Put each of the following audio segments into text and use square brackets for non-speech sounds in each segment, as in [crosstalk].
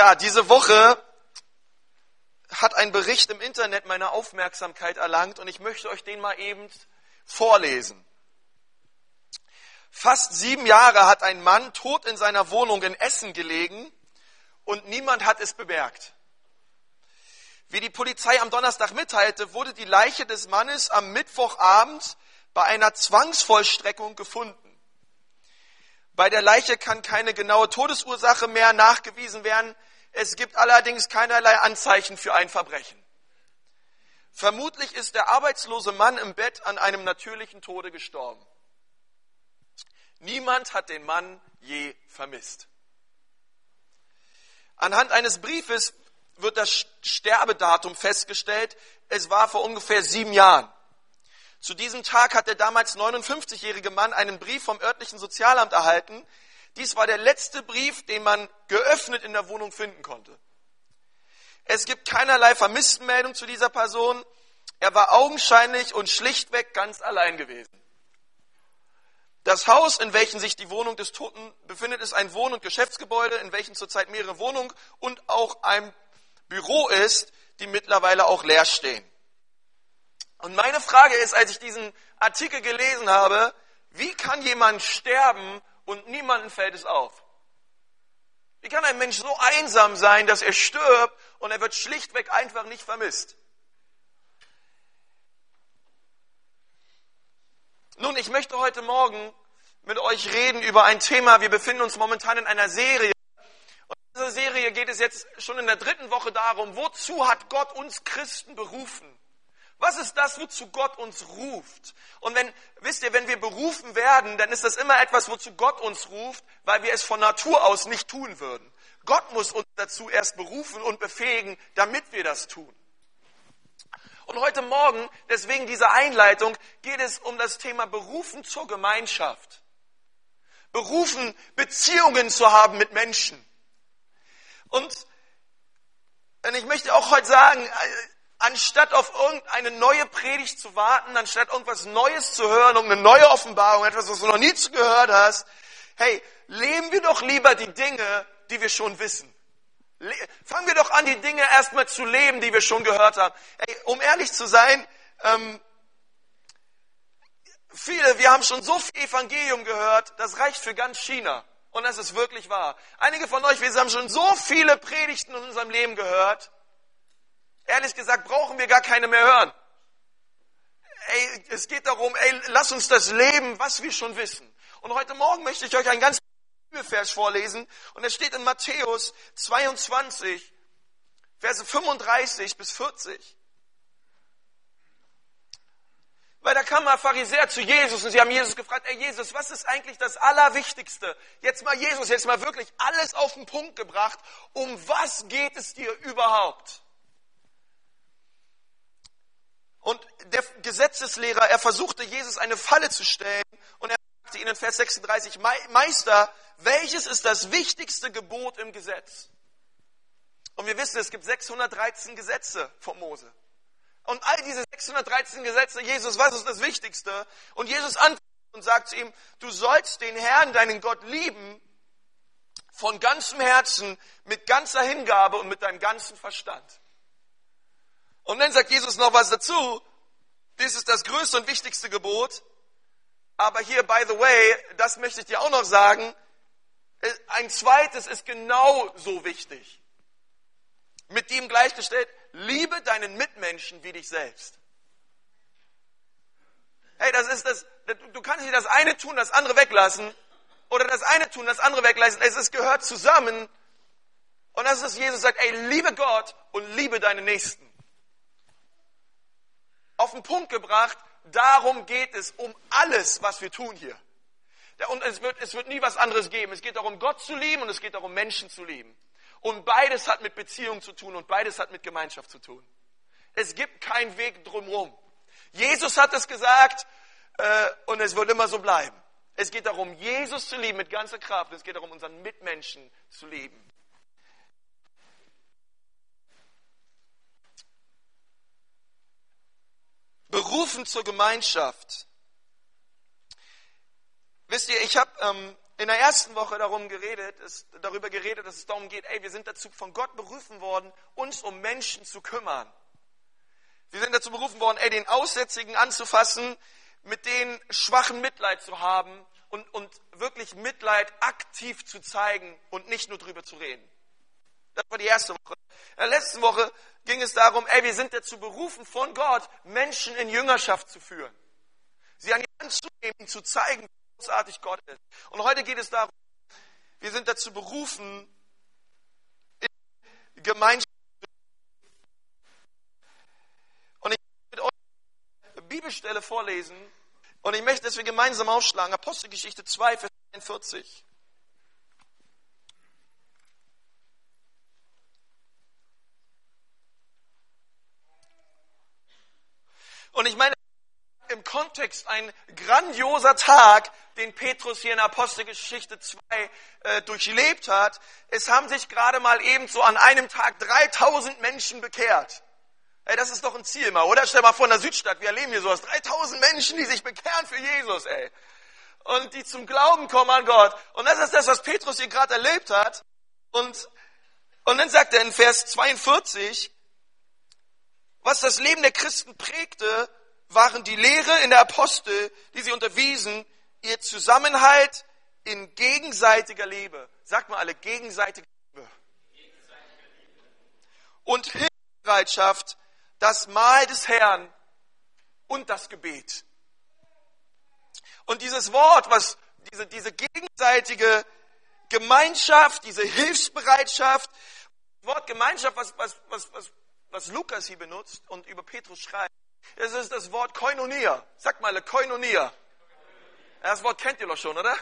Ja, diese Woche hat ein Bericht im Internet meine Aufmerksamkeit erlangt und ich möchte euch den mal eben vorlesen. Fast sieben Jahre hat ein Mann tot in seiner Wohnung in Essen gelegen und niemand hat es bemerkt. Wie die Polizei am Donnerstag mitteilte, wurde die Leiche des Mannes am Mittwochabend bei einer Zwangsvollstreckung gefunden. Bei der Leiche kann keine genaue Todesursache mehr nachgewiesen werden. Es gibt allerdings keinerlei Anzeichen für ein Verbrechen. Vermutlich ist der arbeitslose Mann im Bett an einem natürlichen Tode gestorben. Niemand hat den Mann je vermisst. Anhand eines Briefes wird das Sterbedatum festgestellt. Es war vor ungefähr sieben Jahren. Zu diesem Tag hat der damals 59-jährige Mann einen Brief vom örtlichen Sozialamt erhalten. Dies war der letzte Brief, den man geöffnet in der Wohnung finden konnte. Es gibt keinerlei Vermisstenmeldung zu dieser Person. Er war augenscheinlich und schlichtweg ganz allein gewesen. Das Haus, in welchem sich die Wohnung des Toten befindet, ist ein Wohn- und Geschäftsgebäude, in welchem zurzeit mehrere Wohnungen und auch ein Büro ist, die mittlerweile auch leer stehen. Und meine Frage ist, als ich diesen Artikel gelesen habe, wie kann jemand sterben und niemandem fällt es auf? Wie kann ein Mensch so einsam sein, dass er stirbt und er wird schlichtweg einfach nicht vermisst? Nun, ich möchte heute Morgen mit euch reden über ein Thema. Wir befinden uns momentan in einer Serie. Und in dieser Serie geht es jetzt schon in der dritten Woche darum, wozu hat Gott uns Christen berufen? Was ist das, wozu Gott uns ruft? Und wenn, wisst ihr, wenn wir berufen werden, dann ist das immer etwas, wozu Gott uns ruft, weil wir es von Natur aus nicht tun würden. Gott muss uns dazu erst berufen und befähigen, damit wir das tun. Und heute Morgen, deswegen dieser Einleitung, geht es um das Thema Berufen zur Gemeinschaft. Berufen, Beziehungen zu haben mit Menschen. Und ich möchte auch heute sagen, anstatt auf irgendeine neue Predigt zu warten, anstatt irgendwas Neues zu hören, um eine neue Offenbarung, etwas, was du noch nie gehört hast, hey, leben wir doch lieber die Dinge, die wir schon wissen. Fangen wir doch an, die Dinge erstmal zu leben, die wir schon gehört haben. Ey, um ehrlich zu sein, ähm, viele, wir haben schon so viel Evangelium gehört, das reicht für ganz China. Und das ist wirklich wahr. Einige von euch, wir haben schon so viele Predigten in unserem Leben gehört. Ehrlich gesagt, brauchen wir gar keine mehr hören. Ey, es geht darum, ey, lass uns das leben, was wir schon wissen. Und heute Morgen möchte ich euch ein ganz Bibelvers vorlesen und es steht in Matthäus 22, Verse 35 bis 40. Weil da kam mal Pharisäer zu Jesus und sie haben Jesus gefragt, ey Jesus, was ist eigentlich das Allerwichtigste? Jetzt mal Jesus, jetzt mal wirklich alles auf den Punkt gebracht. Um was geht es dir überhaupt? Und der Gesetzeslehrer, er versuchte Jesus eine Falle zu stellen und er sagte ihnen in Vers 36, Meister, welches ist das wichtigste Gebot im Gesetz? Und wir wissen, es gibt 613 Gesetze von Mose. Und all diese 613 Gesetze, Jesus, was ist das Wichtigste? Und Jesus antwortet und sagt zu ihm, du sollst den Herrn, deinen Gott lieben, von ganzem Herzen, mit ganzer Hingabe und mit deinem ganzen Verstand. Und dann sagt Jesus noch was dazu. Dies ist das größte und wichtigste Gebot. Aber hier, by the way, das möchte ich dir auch noch sagen, ein zweites ist genauso wichtig. Mit dem gleichgestellt, liebe deinen Mitmenschen wie dich selbst. Hey, das ist das, du kannst nicht das eine tun, das andere weglassen, oder das eine tun, das andere weglassen. Es ist, gehört zusammen. Und das ist, Jesus sagt, ey, liebe Gott und liebe deine Nächsten. Auf den Punkt gebracht, darum geht es um alles, was wir tun hier. Und es wird, es wird nie was anderes geben. Es geht darum, Gott zu lieben und es geht darum, Menschen zu lieben. Und beides hat mit Beziehung zu tun und beides hat mit Gemeinschaft zu tun. Es gibt keinen Weg drumherum. Jesus hat es gesagt äh, und es wird immer so bleiben. Es geht darum, Jesus zu lieben mit ganzer Kraft. Es geht darum, unseren Mitmenschen zu lieben. Berufen zur Gemeinschaft. Wisst ihr, ich habe ähm, in der ersten Woche darum geredet, ist, darüber geredet, dass es darum geht, ey, wir sind dazu von Gott berufen worden, uns um Menschen zu kümmern. Wir sind dazu berufen worden, ey, den Aussätzigen anzufassen, mit denen schwachen Mitleid zu haben und, und wirklich Mitleid aktiv zu zeigen und nicht nur drüber zu reden. Das war die erste Woche. In der letzten Woche ging es darum, ey, wir sind dazu berufen von Gott, Menschen in Jüngerschaft zu führen. Sie an die Hand zu nehmen, zu zeigen, wie großartig Gott ist. Und heute geht es darum, wir sind dazu berufen, in Gemeinschaft und ich möchte mit euch eine Bibelstelle vorlesen und ich möchte, dass wir gemeinsam aufschlagen. Apostelgeschichte 2, Vers 41. Und ich meine, im Kontext ein grandioser Tag, den Petrus hier in Apostelgeschichte 2 äh, durchlebt hat. Es haben sich gerade mal eben an einem Tag 3000 Menschen bekehrt. Ey, das ist doch ein Ziel mal, oder? Stell mal vor in der Südstadt, wir erleben hier sowas. 3000 Menschen, die sich bekehren für Jesus, ey. Und die zum Glauben kommen an Gott. Und das ist das, was Petrus hier gerade erlebt hat. Und, und dann sagt er in Vers 42, was das Leben der Christen prägte, waren die Lehre in der Apostel, die sie unterwiesen, ihr Zusammenhalt in gegenseitiger Liebe. Sagt mal alle, gegenseitige Liebe. Und Hilfsbereitschaft, das Mahl des Herrn und das Gebet. Und dieses Wort, was diese, diese gegenseitige Gemeinschaft, diese Hilfsbereitschaft, das Wort Gemeinschaft, was, was, was, was, was Lukas hier benutzt und über Petrus schreibt, es ist das Wort Koinonia. Sag mal, Koinonia. Das Wort kennt ihr doch schon, oder?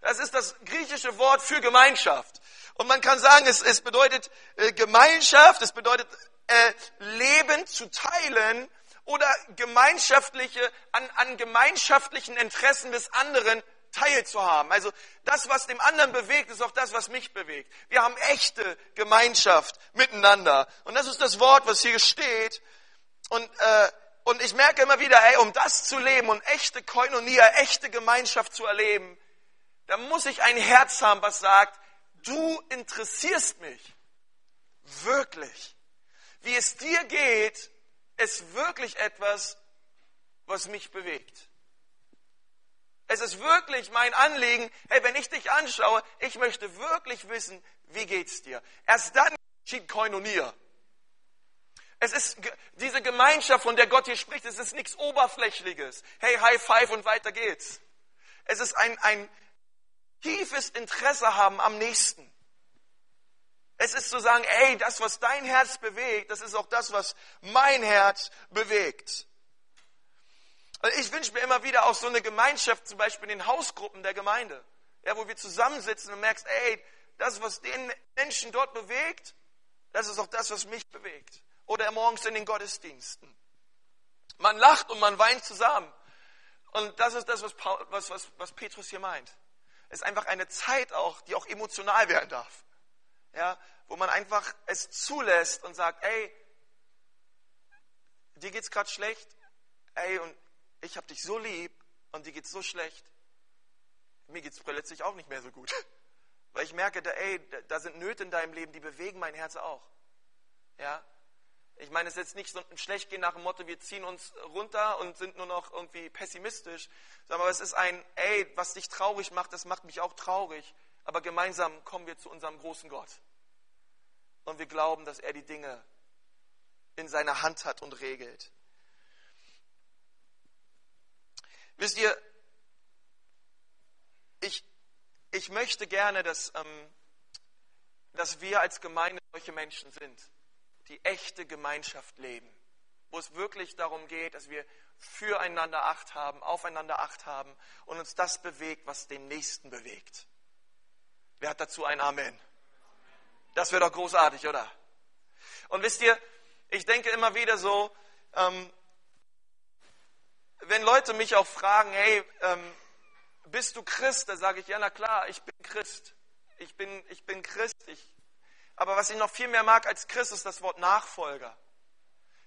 Das ist das griechische Wort für Gemeinschaft. Und man kann sagen, es, es bedeutet äh, Gemeinschaft, es bedeutet äh, Leben zu teilen oder gemeinschaftliche, an, an gemeinschaftlichen Interessen des anderen teilzuhaben. Also das, was dem anderen bewegt, ist auch das, was mich bewegt. Wir haben echte Gemeinschaft miteinander. Und das ist das Wort, was hier steht. Und äh, und ich merke immer wieder, ey, um das zu leben und echte Koinonia, echte Gemeinschaft zu erleben, da muss ich ein Herz haben, was sagt, du interessierst mich. Wirklich. Wie es dir geht, ist wirklich etwas, was mich bewegt. Es ist wirklich mein Anliegen, hey, wenn ich dich anschaue, ich möchte wirklich wissen, wie geht's dir? Erst dann geschieht Koinonia. Es ist diese Gemeinschaft, von der Gott hier spricht, es ist nichts Oberflächliches. Hey, High Five und weiter geht's. Es ist ein, ein tiefes Interesse haben am Nächsten. Es ist zu sagen, ey, das, was dein Herz bewegt, das ist auch das, was mein Herz bewegt. Und ich wünsche mir immer wieder auch so eine Gemeinschaft, zum Beispiel in den Hausgruppen der Gemeinde, ja, wo wir zusammensitzen und merkst, ey, das, was den Menschen dort bewegt, das ist auch das, was mich bewegt oder morgens in den Gottesdiensten. Man lacht und man weint zusammen. Und das ist das, was, Paul, was, was, was Petrus hier meint. Es ist einfach eine Zeit auch, die auch emotional werden darf. Ja, wo man einfach es zulässt und sagt, ey, dir geht's gerade schlecht, ey, und ich habe dich so lieb und dir geht's so schlecht. Mir geht's plötzlich auch nicht mehr so gut. [laughs] Weil ich merke, da, ey, da sind Nöte in deinem Leben, die bewegen mein Herz auch. Ja, ich meine, es ist jetzt nicht so ein Schlechtgehen nach dem Motto, wir ziehen uns runter und sind nur noch irgendwie pessimistisch, sondern es ist ein, ey, was dich traurig macht, das macht mich auch traurig. Aber gemeinsam kommen wir zu unserem großen Gott. Und wir glauben, dass er die Dinge in seiner Hand hat und regelt. Wisst ihr, ich, ich möchte gerne, dass, ähm, dass wir als Gemeinde solche Menschen sind die echte Gemeinschaft leben, wo es wirklich darum geht, dass wir füreinander Acht haben, aufeinander Acht haben und uns das bewegt, was den Nächsten bewegt. Wer hat dazu ein Amen? Das wäre doch großartig, oder? Und wisst ihr, ich denke immer wieder so, ähm, wenn Leute mich auch fragen, hey, ähm, bist du Christ? Da sage ich, ja, na klar, ich bin Christ. Ich bin, ich bin Christ. Ich aber was ich noch viel mehr mag als Christ, ist das Wort Nachfolger.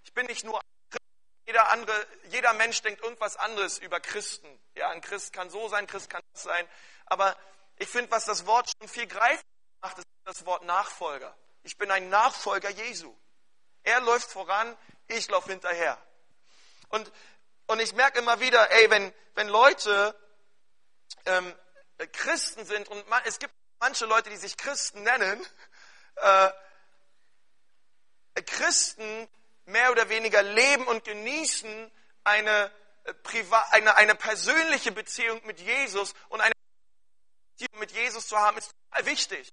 Ich bin nicht nur Christ. Jeder, andere, jeder Mensch denkt irgendwas anderes über Christen. Ja, ein Christ kann so sein, ein Christ kann das sein. Aber ich finde, was das Wort schon viel greifbar macht, ist das Wort Nachfolger. Ich bin ein Nachfolger Jesu. Er läuft voran, ich laufe hinterher. Und, und ich merke immer wieder, ey, wenn, wenn Leute ähm, Christen sind und man, es gibt manche Leute, die sich Christen nennen, äh, Christen mehr oder weniger leben und genießen eine, äh, eine, eine persönliche Beziehung mit Jesus und eine Beziehung mit Jesus zu haben, ist total wichtig.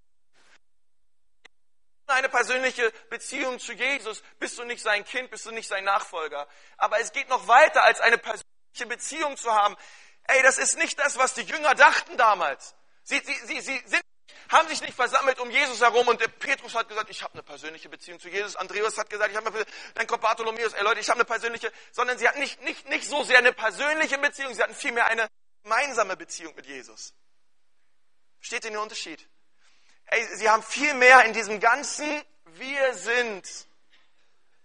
Eine persönliche Beziehung zu Jesus, bist du nicht sein Kind, bist du nicht sein Nachfolger. Aber es geht noch weiter, als eine persönliche Beziehung zu haben. Ey, das ist nicht das, was die Jünger dachten damals. Sie, sie, sie, sie sind haben sich nicht versammelt um Jesus herum und der Petrus hat gesagt, ich habe eine persönliche Beziehung zu Jesus. Andreas hat gesagt, ich habe eine dann kommt Bartholomäus, ey Leute, ich habe eine persönliche, sondern sie hatten nicht, nicht, nicht so sehr eine persönliche Beziehung, sie hatten vielmehr eine gemeinsame Beziehung mit Jesus. Versteht ihr den Unterschied? Ey, sie haben viel mehr in diesem ganzen, wir sind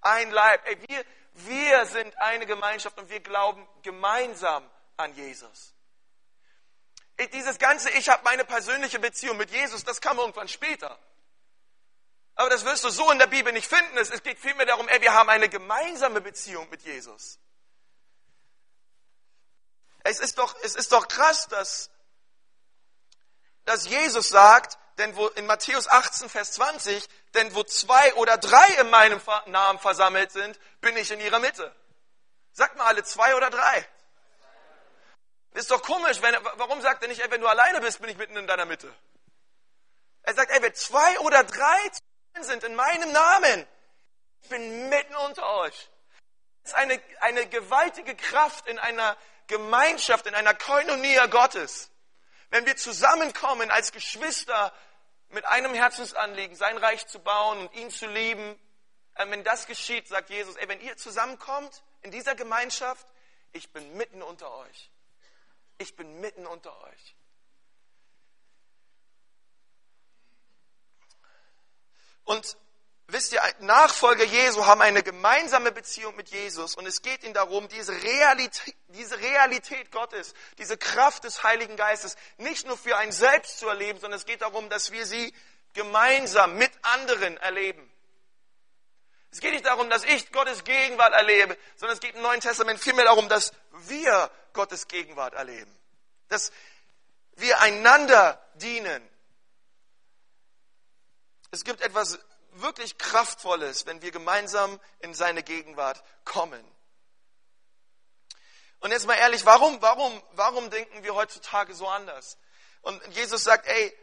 ein Leib. Ey, wir, wir sind eine Gemeinschaft und wir glauben gemeinsam an Jesus. Dieses ganze, ich habe meine persönliche Beziehung mit Jesus, das kam irgendwann später. Aber das wirst du so in der Bibel nicht finden. Es geht vielmehr darum, ey, wir haben eine gemeinsame Beziehung mit Jesus. Es ist doch, es ist doch krass, dass, dass Jesus sagt, denn wo in Matthäus 18, Vers 20, denn wo zwei oder drei in meinem Namen versammelt sind, bin ich in ihrer Mitte. Sagt mal alle zwei oder drei. Ist doch komisch, wenn, warum sagt er nicht, ey, wenn du alleine bist, bin ich mitten in deiner Mitte? Er sagt, ey, wenn zwei oder drei sind in meinem Namen, ich bin mitten unter euch. Das ist eine, eine gewaltige Kraft in einer Gemeinschaft, in einer Koinonia Gottes. Wenn wir zusammenkommen als Geschwister mit einem Herzensanliegen, sein Reich zu bauen und ihn zu lieben, äh, wenn das geschieht, sagt Jesus, ey, wenn ihr zusammenkommt in dieser Gemeinschaft, ich bin mitten unter euch. Ich bin mitten unter euch. Und wisst ihr, Nachfolger Jesu haben eine gemeinsame Beziehung mit Jesus und es geht ihnen darum, diese Realität, diese Realität Gottes, diese Kraft des Heiligen Geistes nicht nur für einen selbst zu erleben, sondern es geht darum, dass wir sie gemeinsam mit anderen erleben. Es geht nicht darum, dass ich Gottes Gegenwart erlebe, sondern es geht im Neuen Testament vielmehr darum, dass wir Gottes Gegenwart erleben. Dass wir einander dienen. Es gibt etwas wirklich Kraftvolles, wenn wir gemeinsam in seine Gegenwart kommen. Und jetzt mal ehrlich, warum, warum, warum denken wir heutzutage so anders? Und Jesus sagt, ey,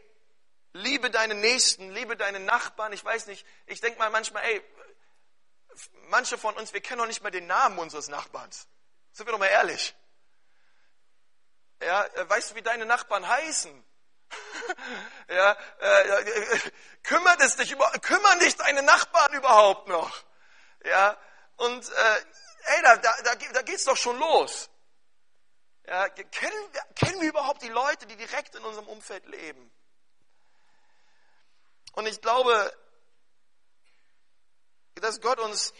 liebe deine Nächsten, liebe deine Nachbarn. Ich weiß nicht, ich denke mal manchmal, ey, manche von uns, wir kennen noch nicht mal den Namen unseres Nachbarns. Sind wir doch mal ehrlich. Ja, äh, weißt du, wie deine Nachbarn heißen? [laughs] ja, äh, äh, kümmert es dich über, kümmern dich deine Nachbarn überhaupt noch? Ja, und äh, ey, da, da, da, da geht's doch schon los. Ja, kennen, kennen wir überhaupt die Leute, die direkt in unserem Umfeld leben? Und ich glaube, dass Gott uns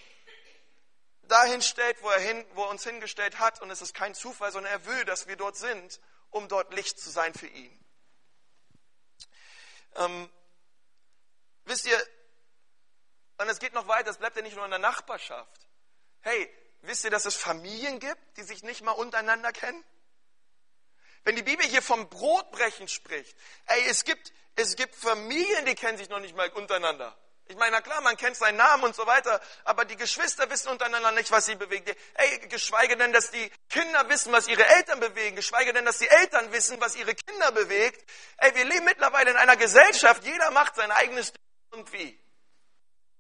dahin stellt, wo er, hin, wo er uns hingestellt hat. Und es ist kein Zufall, sondern er will, dass wir dort sind, um dort Licht zu sein für ihn. Ähm, wisst ihr, und es geht noch weiter, es bleibt ja nicht nur in der Nachbarschaft. Hey, wisst ihr, dass es Familien gibt, die sich nicht mal untereinander kennen? Wenn die Bibel hier vom Brotbrechen spricht, ey, es gibt, es gibt Familien, die kennen sich noch nicht mal untereinander. Ich meine, na klar, man kennt seinen Namen und so weiter, aber die Geschwister wissen untereinander nicht, was sie bewegt. Ey, geschweige denn, dass die Kinder wissen, was ihre Eltern bewegen, geschweige denn, dass die Eltern wissen, was ihre Kinder bewegt. Ey, wir leben mittlerweile in einer Gesellschaft, jeder macht sein eigenes Ding irgendwie.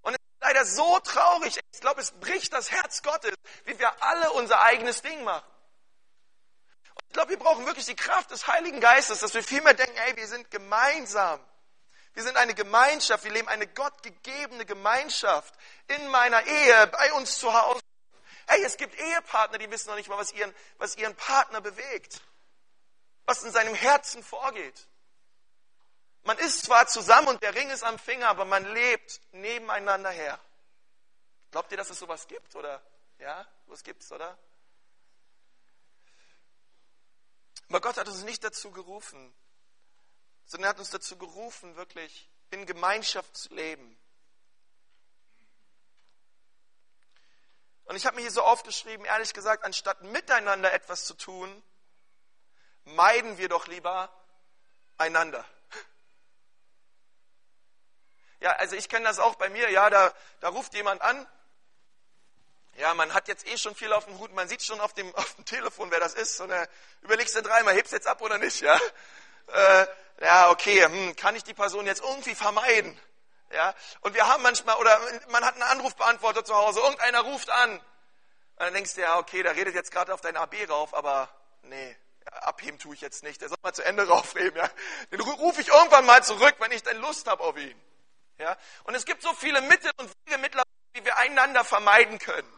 Und es ist leider so traurig. Ich glaube, es bricht das Herz Gottes, wie wir alle unser eigenes Ding machen. Und ich glaube, wir brauchen wirklich die Kraft des Heiligen Geistes, dass wir vielmehr denken, ey, wir sind gemeinsam wir sind eine Gemeinschaft, wir leben eine gottgegebene Gemeinschaft in meiner Ehe, bei uns zu Hause. Hey, es gibt Ehepartner, die wissen noch nicht mal, was ihren, was ihren Partner bewegt, was in seinem Herzen vorgeht. Man ist zwar zusammen und der Ring ist am Finger, aber man lebt nebeneinander her. Glaubt ihr, dass es sowas gibt? Oder ja, was gibt's, oder? Aber Gott hat uns nicht dazu gerufen, sondern er hat uns dazu gerufen, wirklich in Gemeinschaft zu leben. Und ich habe mir hier so aufgeschrieben, ehrlich gesagt, anstatt miteinander etwas zu tun, meiden wir doch lieber einander. Ja, also ich kenne das auch bei mir, ja, da, da ruft jemand an. Ja, man hat jetzt eh schon viel auf dem Hut, man sieht schon auf dem, [laughs] auf dem Telefon, wer das ist. Und äh, überlegst du dreimal, hebst jetzt ab oder nicht, ja? Äh, ja, okay, hm, kann ich die Person jetzt irgendwie vermeiden? Ja, und wir haben manchmal, oder man hat einen Anrufbeantworter zu Hause, irgendeiner ruft an. Und dann denkst du, ja, okay, der redet jetzt gerade auf dein AB rauf, aber nee, abheben tue ich jetzt nicht. Der soll mal zu Ende [laughs] raufnehmen, ja. Den rufe ich irgendwann mal zurück, wenn ich dann Lust habe auf ihn. Ja? Und es gibt so viele Mittel und Wege mittlerweile, wie wir einander vermeiden können.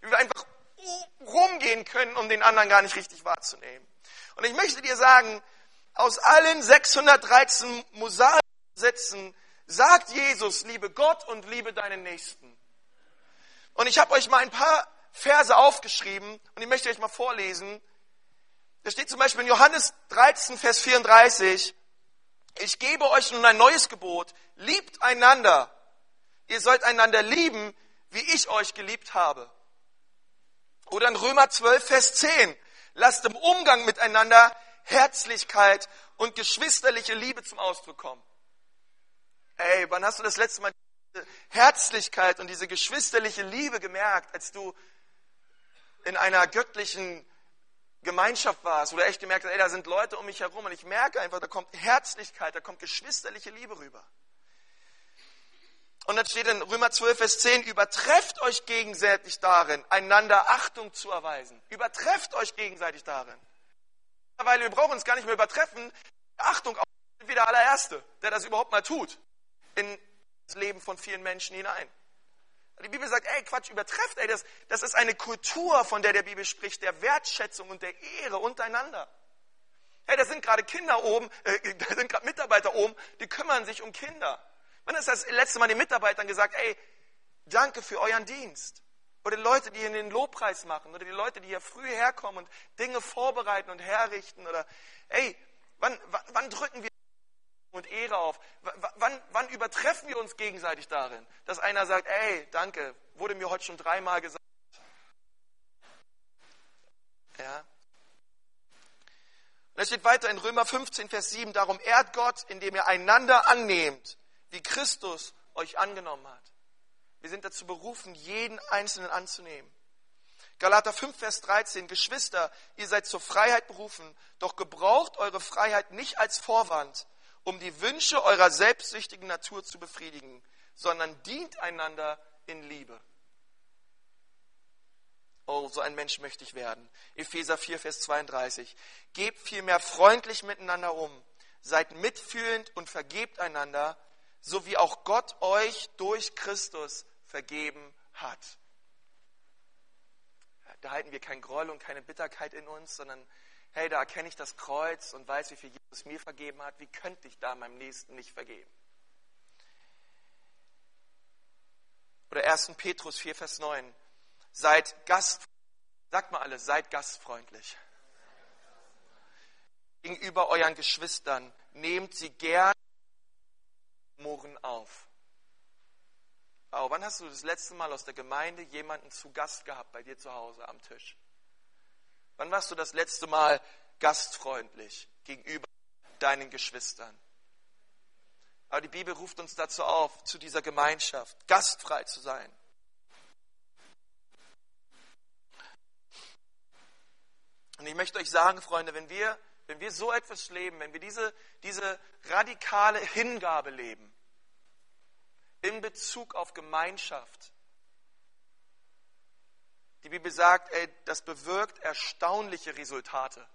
Wie wir einfach rumgehen können, um den anderen gar nicht richtig wahrzunehmen. Und ich möchte dir sagen, aus allen 613 Mosaiksätzen sagt Jesus, liebe Gott und liebe deinen Nächsten. Und ich habe euch mal ein paar Verse aufgeschrieben und ich möchte euch mal vorlesen. Da steht zum Beispiel in Johannes 13, Vers 34, ich gebe euch nun ein neues Gebot, liebt einander. Ihr sollt einander lieben, wie ich euch geliebt habe. Oder in Römer 12, Vers 10, lasst im Umgang miteinander Herzlichkeit und geschwisterliche Liebe zum Ausdruck kommen. Ey, wann hast du das letzte Mal diese Herzlichkeit und diese geschwisterliche Liebe gemerkt, als du in einer göttlichen Gemeinschaft warst, wo du echt gemerkt hast, ey, da sind Leute um mich herum und ich merke einfach, da kommt Herzlichkeit, da kommt geschwisterliche Liebe rüber. Und dann steht in Römer 12, Vers 10, übertrefft euch gegenseitig darin, einander Achtung zu erweisen. Übertrefft euch gegenseitig darin. Weil wir brauchen uns gar nicht mehr übertreffen. Achtung, auch wie der allererste, der das überhaupt mal tut, in das Leben von vielen Menschen hinein. Die Bibel sagt, ey, Quatsch, übertrefft, ey, das, das ist eine Kultur, von der der Bibel spricht, der Wertschätzung und der Ehre untereinander. Hey, da sind gerade Kinder oben, äh, da sind gerade Mitarbeiter oben, die kümmern sich um Kinder. Wann ist das letzte Mal den Mitarbeitern gesagt, ey, danke für euren Dienst? Oder die Leute, die hier den Lobpreis machen, oder die Leute, die hier früh herkommen und Dinge vorbereiten und herrichten, oder, ey, wann, wann, wann drücken wir und Ehre auf. W wann, wann übertreffen wir uns gegenseitig darin, dass einer sagt, ey, danke, wurde mir heute schon dreimal gesagt. Ja. Und es steht weiter in Römer 15, Vers 7, darum ehrt Gott, indem ihr einander annehmt, wie Christus euch angenommen hat. Wir sind dazu berufen, jeden Einzelnen anzunehmen. Galater 5, Vers 13, Geschwister, ihr seid zur Freiheit berufen, doch gebraucht eure Freiheit nicht als Vorwand, um die Wünsche eurer selbstsüchtigen Natur zu befriedigen, sondern dient einander in Liebe. Oh, so ein Mensch möchte ich werden. Epheser 4, Vers 32. Gebt vielmehr freundlich miteinander um, seid mitfühlend und vergebt einander, so wie auch Gott euch durch Christus vergeben hat. Da halten wir kein Groll und keine Bitterkeit in uns, sondern hey, da erkenne ich das Kreuz und weiß, wie viel Jesus mir vergeben hat, wie könnte ich da meinem Nächsten nicht vergeben? Oder 1. Petrus 4, Vers 9. Seid gastfreundlich. Sagt mal alle, seid gastfreundlich. Gegenüber euren Geschwistern nehmt sie gern Murren auf. Aber wann hast du das letzte Mal aus der Gemeinde jemanden zu Gast gehabt bei dir zu Hause am Tisch? Wann warst du das letzte Mal gastfreundlich gegenüber deinen Geschwistern? Aber die Bibel ruft uns dazu auf, zu dieser Gemeinschaft, gastfrei zu sein. Und ich möchte euch sagen, Freunde, wenn wir, wenn wir so etwas leben, wenn wir diese, diese radikale Hingabe leben in Bezug auf Gemeinschaft, die Bibel sagt, ey, das bewirkt erstaunliche Resultate.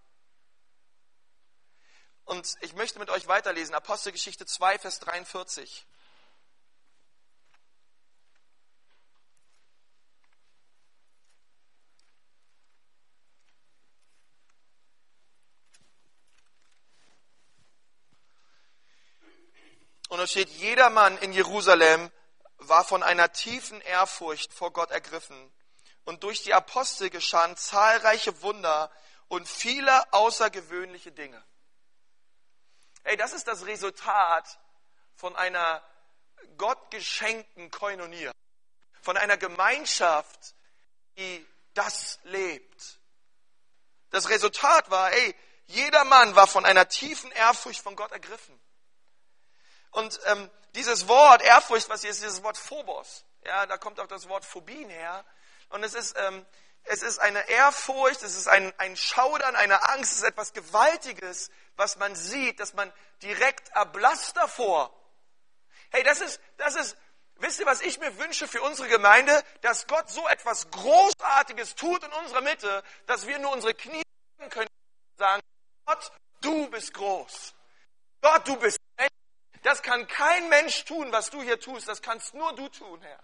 Und ich möchte mit euch weiterlesen, Apostelgeschichte 2, Vers 43. Und es steht, jeder Mann in Jerusalem war von einer tiefen Ehrfurcht vor Gott ergriffen und durch die Apostel geschahen zahlreiche Wunder und viele außergewöhnliche Dinge. Hey, das ist das Resultat von einer gottgeschenkten Koinonia, von einer Gemeinschaft, die das lebt. Das Resultat war, ey, jeder Mann war von einer tiefen Ehrfurcht von Gott ergriffen. Und ähm, dieses Wort Ehrfurcht, was hier ist, dieses Wort Phobos, ja, da kommt auch das Wort Phobien her. Und es ist, ähm, es ist eine Ehrfurcht, es ist ein, ein Schaudern, eine Angst, es ist etwas Gewaltiges, was man sieht, dass man direkt erblasst davor. Hey, das ist, das ist, wisst ihr, was ich mir wünsche für unsere Gemeinde? Dass Gott so etwas Großartiges tut in unserer Mitte, dass wir nur unsere Knie können und sagen, Gott, du bist groß. Gott, du bist. Das kann kein Mensch tun, was du hier tust. Das kannst nur du tun, Herr.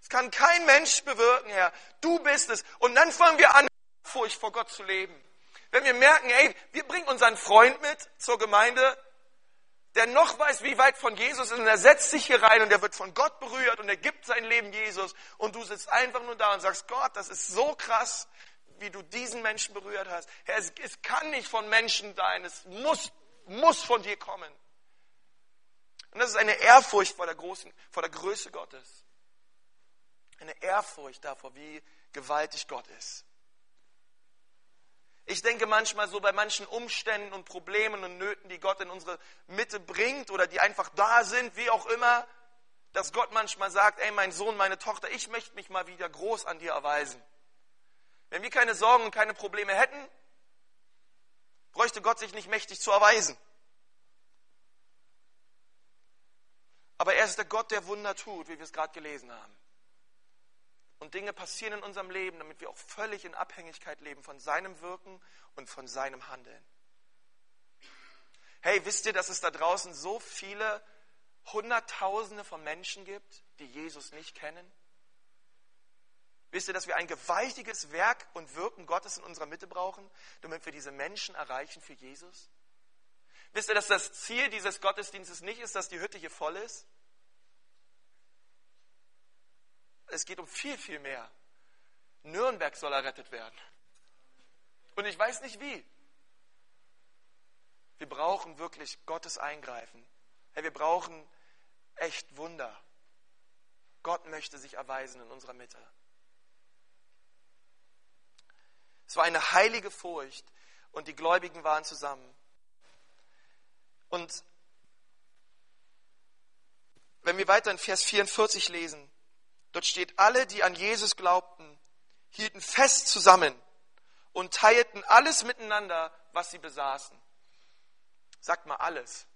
Das kann kein Mensch bewirken, Herr. Du bist es. Und dann fangen wir an, Furcht vor Gott zu leben. Wenn wir merken, ey, wir bringen unseren Freund mit zur Gemeinde, der noch weiß, wie weit von Jesus ist und er setzt sich hier rein und er wird von Gott berührt und er gibt sein Leben Jesus und du sitzt einfach nur da und sagst, Gott, das ist so krass, wie du diesen Menschen berührt hast. Herr, es, es kann nicht von Menschen sein, es muss, muss von dir kommen. Und das ist eine Ehrfurcht vor der, großen, vor der Größe Gottes. Eine Ehrfurcht davor, wie gewaltig Gott ist. Ich denke manchmal so bei manchen Umständen und Problemen und Nöten, die Gott in unsere Mitte bringt oder die einfach da sind, wie auch immer, dass Gott manchmal sagt, ey mein Sohn, meine Tochter, ich möchte mich mal wieder groß an dir erweisen. Wenn wir keine Sorgen und keine Probleme hätten, bräuchte Gott sich nicht mächtig zu erweisen. Aber er ist der Gott, der Wunder tut, wie wir es gerade gelesen haben. Und Dinge passieren in unserem Leben, damit wir auch völlig in Abhängigkeit leben von seinem Wirken und von seinem Handeln. Hey, wisst ihr, dass es da draußen so viele Hunderttausende von Menschen gibt, die Jesus nicht kennen? Wisst ihr, dass wir ein gewaltiges Werk und Wirken Gottes in unserer Mitte brauchen, damit wir diese Menschen erreichen für Jesus? Wisst ihr, dass das Ziel dieses Gottesdienstes nicht ist, dass die Hütte hier voll ist? Es geht um viel, viel mehr. Nürnberg soll errettet werden. Und ich weiß nicht wie. Wir brauchen wirklich Gottes Eingreifen. Hey, wir brauchen echt Wunder. Gott möchte sich erweisen in unserer Mitte. Es war eine heilige Furcht und die Gläubigen waren zusammen. Und wenn wir weiter in Vers 44 lesen, Dort steht, alle, die an Jesus glaubten, hielten fest zusammen und teilten alles miteinander, was sie besaßen. Sagt mal alles.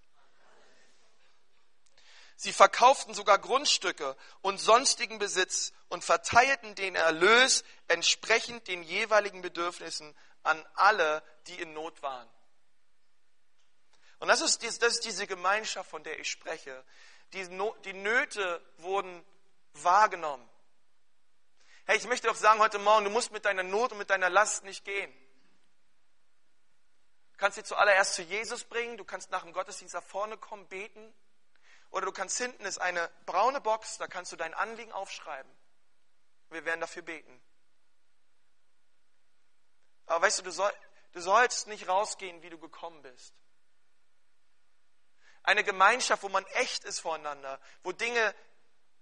Sie verkauften sogar Grundstücke und sonstigen Besitz und verteilten den Erlös entsprechend den jeweiligen Bedürfnissen an alle, die in Not waren. Und das ist, das ist diese Gemeinschaft, von der ich spreche. Die, Nöte wurden wahrgenommen. Hey, ich möchte doch sagen heute Morgen, du musst mit deiner Not und mit deiner Last nicht gehen. Du kannst sie zuallererst zu Jesus bringen, du kannst nach dem Gottesdienst nach vorne kommen, beten. Oder du kannst hinten ist eine braune Box, da kannst du dein Anliegen aufschreiben. Wir werden dafür beten. Aber weißt du, du, soll, du sollst nicht rausgehen, wie du gekommen bist. Eine Gemeinschaft, wo man echt ist voreinander, wo Dinge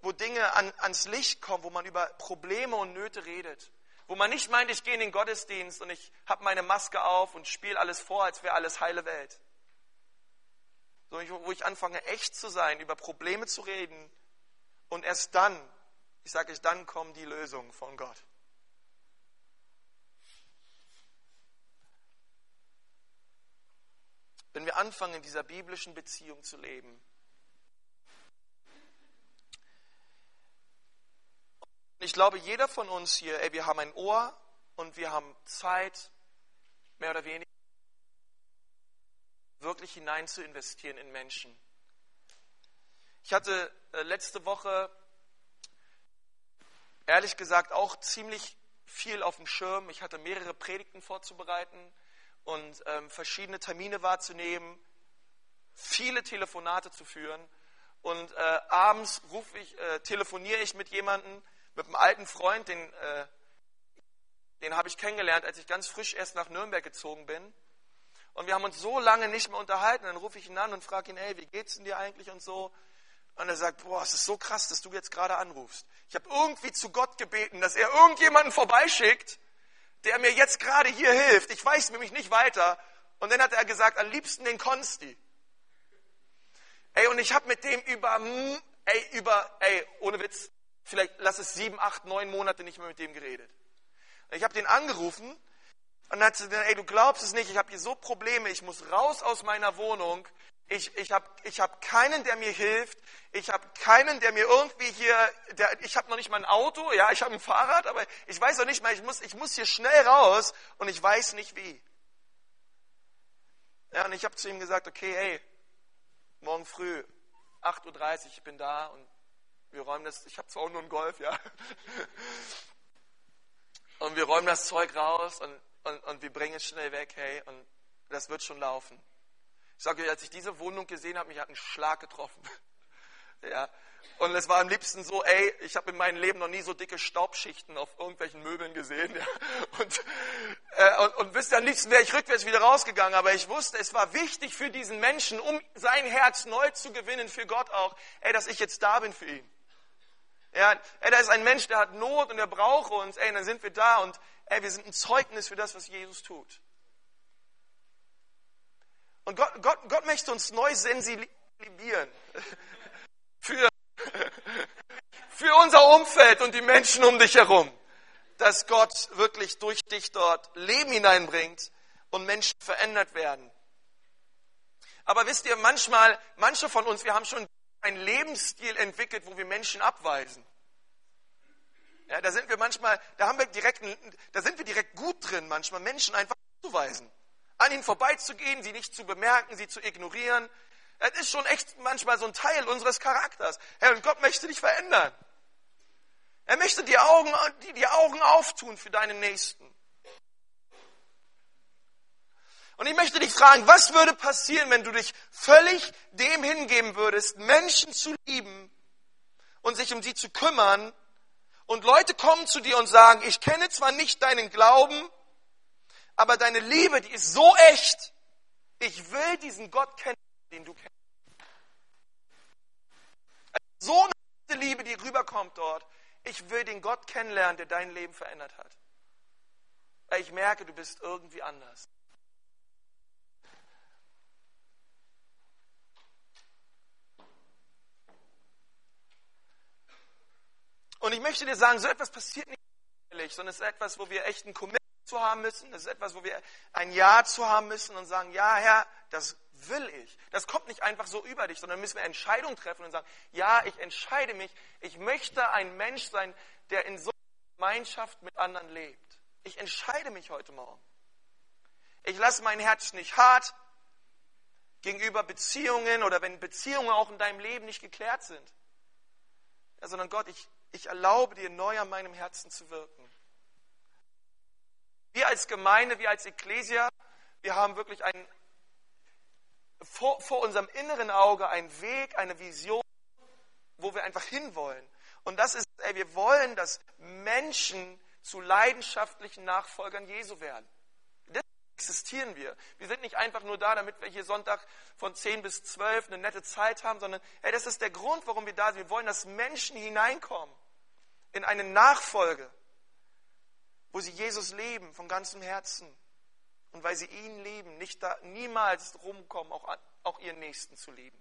wo Dinge an, ans Licht kommen, wo man über Probleme und Nöte redet. Wo man nicht meint, ich gehe in den Gottesdienst und ich habe meine Maske auf und spiele alles vor, als wäre alles heile Welt. Sondern wo ich anfange, echt zu sein, über Probleme zu reden und erst dann, ich sage ich, dann kommen die Lösungen von Gott. Wenn wir anfangen, in dieser biblischen Beziehung zu leben, Ich glaube, jeder von uns hier, ey, wir haben ein Ohr und wir haben Zeit, mehr oder weniger, wirklich hinein zu investieren in Menschen. Ich hatte äh, letzte Woche, ehrlich gesagt, auch ziemlich viel auf dem Schirm. Ich hatte mehrere Predigten vorzubereiten und ähm, verschiedene Termine wahrzunehmen, viele Telefonate zu führen. Und äh, abends rufe ich, äh, telefoniere ich mit jemandem, mit einem alten Freund, den, äh, den habe ich kennengelernt, als ich ganz frisch erst nach Nürnberg gezogen bin. Und wir haben uns so lange nicht mehr unterhalten. Dann rufe ich ihn an und frage ihn, hey, wie geht's denn dir eigentlich und so. Und er sagt, boah, es ist so krass, dass du jetzt gerade anrufst. Ich habe irgendwie zu Gott gebeten, dass er irgendjemanden vorbeischickt, der mir jetzt gerade hier hilft. Ich weiß nämlich nicht weiter. Und dann hat er gesagt, am liebsten den Konsti. Ey, und ich habe mit dem über, ey, über, ey, ohne Witz, vielleicht lass es sieben, acht, neun Monate nicht mehr mit dem geredet. Und ich habe den angerufen und dann hat sie gesagt, ey, du glaubst es nicht, ich habe hier so Probleme, ich muss raus aus meiner Wohnung, ich, ich habe ich hab keinen, der mir hilft, ich habe keinen, der mir irgendwie hier, der, ich habe noch nicht mal ein Auto, ja, ich habe ein Fahrrad, aber ich weiß auch nicht mal, ich muss, ich muss hier schnell raus und ich weiß nicht wie. Ja, und ich habe zu ihm gesagt, okay, hey, morgen früh, 8.30 Uhr, ich bin da und wir räumen das, ich habe zwar auch nur einen Golf, ja. Und wir räumen das Zeug raus und, und, und wir bringen es schnell weg, hey, und das wird schon laufen. Ich sage euch, als ich diese Wohnung gesehen habe, mich hat ein Schlag getroffen. [laughs] ja. Und es war am liebsten so, ey, ich habe in meinem Leben noch nie so dicke Staubschichten auf irgendwelchen Möbeln gesehen. [laughs] Ja. Und, äh, und, und wisst ihr, am liebsten wäre ich rückwärts wieder rausgegangen. Aber ich wusste, es war wichtig für diesen Menschen, um sein Herz neu zu gewinnen, für Gott auch, ey, dass ich jetzt da bin für ihn. Ja, ey, da ist ein Mensch, der hat Not und der braucht uns. Ey, dann sind wir da und ey, wir sind ein Zeugnis für das, was Jesus tut. Und Gott, Gott, Gott möchte uns neu sensibilisieren [laughs] für, [laughs] für unser Umfeld und die Menschen um dich herum, dass Gott wirklich durch dich dort Leben hineinbringt und Menschen verändert werden. Aber wisst ihr, manchmal, manche von uns, wir haben schon einen Lebensstil entwickelt, wo wir Menschen abweisen. Ja, da sind wir manchmal, da haben wir direkt, da sind wir direkt gut drin, manchmal Menschen einfach abzuweisen. An ihnen vorbeizugehen, sie nicht zu bemerken, sie zu ignorieren. Das ist schon echt manchmal so ein Teil unseres Charakters. Herr, und Gott möchte dich verändern. Er möchte die Augen, die, die Augen auftun für deinen Nächsten. Und ich möchte dich fragen, was würde passieren, wenn du dich völlig dem hingeben würdest, Menschen zu lieben und sich um sie zu kümmern und Leute kommen zu dir und sagen, ich kenne zwar nicht deinen Glauben, aber deine Liebe, die ist so echt. Ich will diesen Gott kennen, den du kennst. So eine Liebe, die rüberkommt dort. Ich will den Gott kennenlernen, der dein Leben verändert hat. Ich merke, du bist irgendwie anders. Und ich möchte dir sagen, so etwas passiert nicht sondern es ist etwas, wo wir echt ein Commitment zu haben müssen. Es ist etwas, wo wir ein Ja zu haben müssen und sagen, ja Herr, das will ich. Das kommt nicht einfach so über dich, sondern müssen wir Entscheidungen treffen und sagen, ja, ich entscheide mich, ich möchte ein Mensch sein, der in so einer Gemeinschaft mit anderen lebt. Ich entscheide mich heute Morgen. Ich lasse mein Herz nicht hart gegenüber Beziehungen oder wenn Beziehungen auch in deinem Leben nicht geklärt sind. Ja, sondern Gott, ich, ich erlaube dir neu an meinem Herzen zu wirken. Wir als Gemeinde, wir als Ekklesia, wir haben wirklich einen, vor, vor unserem inneren Auge einen Weg, eine Vision, wo wir einfach hinwollen. Und das ist, ey, wir wollen, dass Menschen zu leidenschaftlichen Nachfolgern Jesu werden. Deswegen existieren wir. Wir sind nicht einfach nur da, damit wir hier Sonntag von 10 bis 12 eine nette Zeit haben, sondern ey, das ist der Grund, warum wir da sind. Wir wollen, dass Menschen hineinkommen in eine Nachfolge, wo sie Jesus leben von ganzem Herzen und weil sie ihn lieben, nicht da, niemals rumkommen, auch, auch ihren Nächsten zu lieben.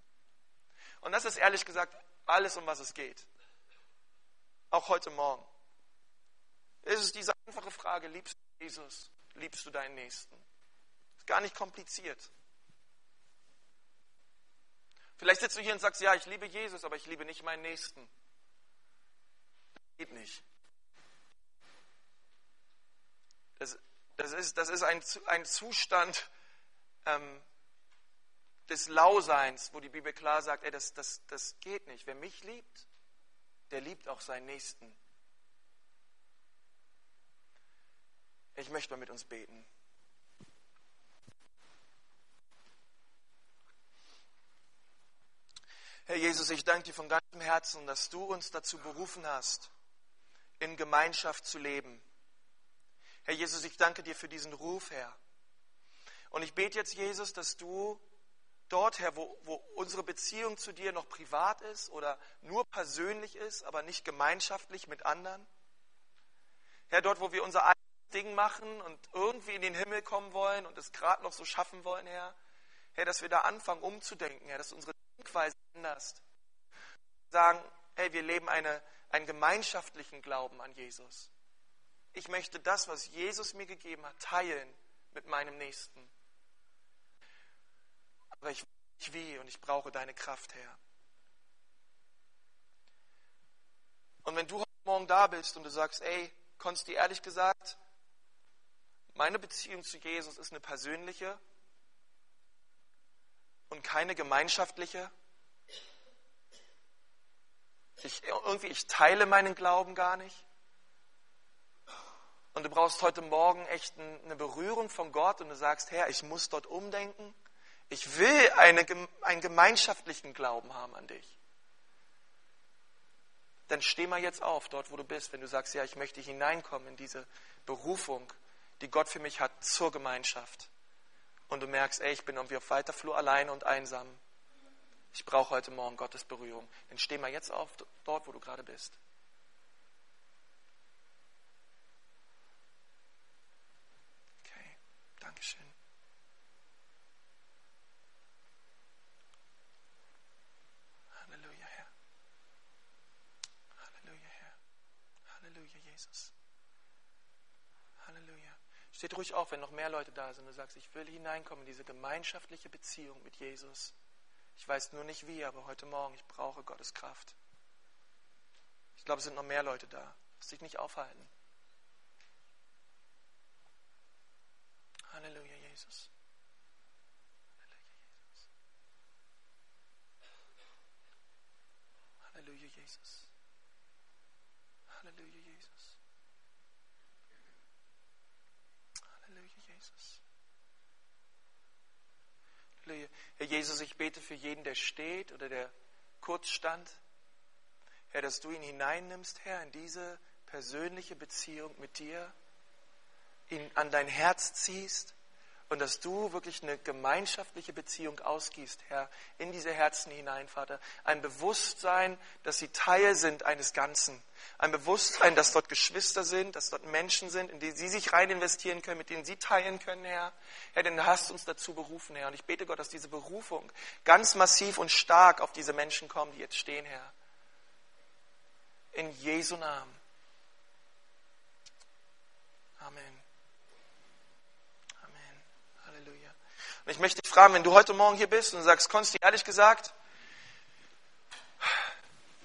Und das ist ehrlich gesagt alles, um was es geht. Auch heute Morgen. Es ist diese einfache Frage, liebst du Jesus, liebst du deinen Nächsten? Ist gar nicht kompliziert. Vielleicht sitzt du hier und sagst, ja, ich liebe Jesus, aber ich liebe nicht meinen Nächsten. Geht nicht. Das, das ist, das ist ein, ein Zustand ähm, des Lauseins, wo die Bibel klar sagt, ey, das, das, das geht nicht. Wer mich liebt, der liebt auch seinen Nächsten. Ich möchte mal mit uns beten. Herr Jesus, ich danke dir von ganzem Herzen, dass du uns dazu berufen hast, in Gemeinschaft zu leben. Herr Jesus, ich danke dir für diesen Ruf, Herr. Und ich bete jetzt, Jesus, dass du dort, Herr, wo, wo unsere Beziehung zu dir noch privat ist oder nur persönlich ist, aber nicht gemeinschaftlich mit anderen. Herr, dort, wo wir unser eigenes Ding machen und irgendwie in den Himmel kommen wollen und es gerade noch so schaffen wollen, Herr. Herr, dass wir da anfangen umzudenken, Herr, dass unsere Denkweise änderst. Sagen, hey, wir leben eine, einen gemeinschaftlichen Glauben an Jesus. Ich möchte das, was Jesus mir gegeben hat, teilen mit meinem Nächsten. Aber ich weiß nicht wie und ich brauche deine Kraft, Herr. Und wenn du heute Morgen da bist und du sagst, ey, Konsti, ehrlich gesagt, meine Beziehung zu Jesus ist eine persönliche und keine gemeinschaftliche. Ich, irgendwie, ich teile meinen Glauben gar nicht. Und du brauchst heute Morgen echt eine Berührung von Gott und du sagst, Herr, ich muss dort umdenken. Ich will eine, einen gemeinschaftlichen Glauben haben an dich. Dann steh mal jetzt auf, dort wo du bist, wenn du sagst, ja, ich möchte hineinkommen in diese Berufung, die Gott für mich hat zur Gemeinschaft. Und du merkst, ey, ich bin irgendwie auf weiter Flur alleine und einsam. Ich brauche heute Morgen Gottes Berührung. Dann steh mal jetzt auf, dort wo du gerade bist. Okay, Dankeschön. Steht ruhig auf, wenn noch mehr Leute da sind und du sagst, ich will hineinkommen in diese gemeinschaftliche Beziehung mit Jesus. Ich weiß nur nicht wie, aber heute Morgen, ich brauche Gottes Kraft. Ich glaube, es sind noch mehr Leute da. Lass dich nicht aufhalten. Halleluja, Jesus. Halleluja, Jesus. Halleluja, Jesus. Jesus. Herr Jesus, ich bete für jeden, der steht oder der kurz stand. Herr, dass du ihn hineinnimmst, Herr, in diese persönliche Beziehung mit dir, ihn an dein Herz ziehst und dass du wirklich eine gemeinschaftliche Beziehung ausgießt, Herr, in diese Herzen hinein, Vater. Ein Bewusstsein, dass sie Teil sind eines Ganzen. Ein Bewusstsein, dass dort Geschwister sind, dass dort Menschen sind, in die sie sich rein investieren können, mit denen sie teilen können, Herr. Herr, denn du hast uns dazu berufen, Herr. Und ich bete Gott, dass diese Berufung ganz massiv und stark auf diese Menschen kommt, die jetzt stehen, Herr. In Jesu Namen. Amen. Und ich möchte dich fragen, wenn du heute Morgen hier bist und sagst, Konsti, ehrlich gesagt,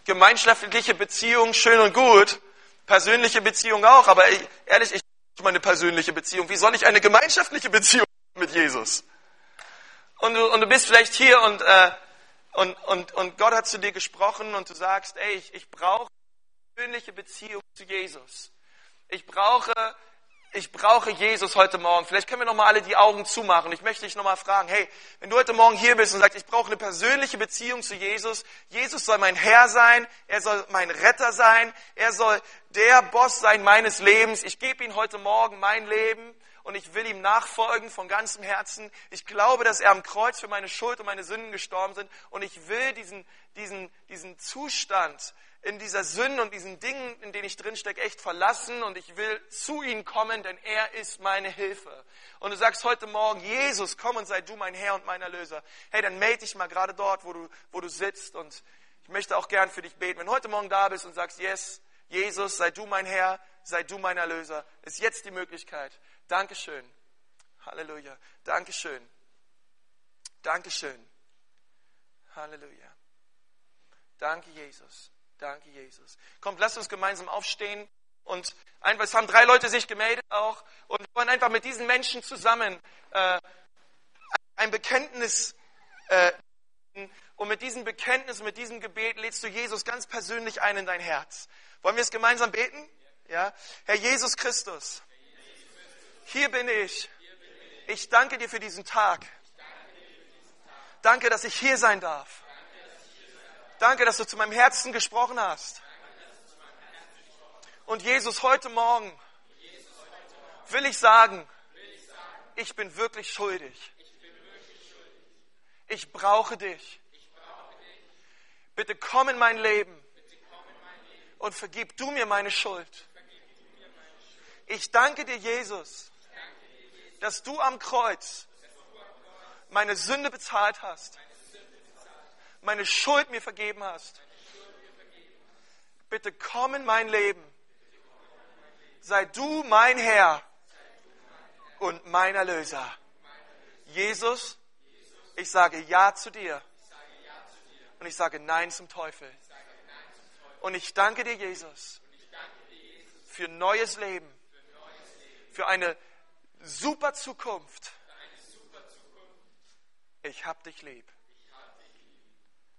gemeinschaftliche Beziehung schön und gut, persönliche Beziehung auch, aber ich, ehrlich, ich habe meine persönliche Beziehung. Wie soll ich eine gemeinschaftliche Beziehung mit Jesus? Und du, und du bist vielleicht hier und, äh, und, und, und Gott hat zu dir gesprochen und du sagst, ey, ich, ich brauche persönliche Beziehung zu Jesus. Ich brauche ich brauche Jesus heute Morgen. Vielleicht können wir noch mal alle die Augen zumachen. Ich möchte dich noch mal fragen, hey, wenn du heute Morgen hier bist und sagst, ich brauche eine persönliche Beziehung zu Jesus, Jesus soll mein Herr sein, er soll mein Retter sein, er soll der Boss sein meines Lebens. Ich gebe ihm heute Morgen mein Leben und ich will ihm nachfolgen von ganzem Herzen. Ich glaube, dass er am Kreuz für meine Schuld und meine Sünden gestorben sind und ich will diesen, diesen, diesen Zustand in dieser Sünde und diesen Dingen, in denen ich drinstecke, echt verlassen und ich will zu ihm kommen, denn er ist meine Hilfe. Und du sagst heute Morgen, Jesus, komm und sei du mein Herr und mein Erlöser. Hey, dann melde dich mal gerade dort, wo du, wo du sitzt und ich möchte auch gern für dich beten. Wenn du heute Morgen da bist und sagst, yes, Jesus, sei du mein Herr, sei du mein Erlöser, ist jetzt die Möglichkeit. Dankeschön. Halleluja. Dankeschön. Dankeschön. Halleluja. Danke, Jesus. Danke, Jesus. Kommt, lasst uns gemeinsam aufstehen und einfach, es haben drei Leute sich gemeldet auch und wollen einfach mit diesen Menschen zusammen äh, ein Bekenntnis äh, und mit diesem Bekenntnis, mit diesem Gebet lädst du Jesus ganz persönlich ein in dein Herz. Wollen wir es gemeinsam beten? Ja? Herr Jesus Christus, hier bin ich. Ich danke dir für diesen Tag. Danke, dass ich hier sein darf. Danke, dass du zu meinem Herzen gesprochen hast. Und Jesus, heute Morgen will ich sagen, ich bin wirklich schuldig. Ich brauche dich. Bitte komm in mein Leben und vergib du mir meine Schuld. Ich danke dir, Jesus, dass du am Kreuz meine Sünde bezahlt hast, meine Schuld mir vergeben hast. Bitte komm in mein Leben. Sei du mein Herr und mein Erlöser. Jesus, ich sage Ja zu dir. Und ich sage Nein zum Teufel. Und ich danke dir, Jesus, für neues Leben, für eine super Zukunft. Ich hab dich lieb.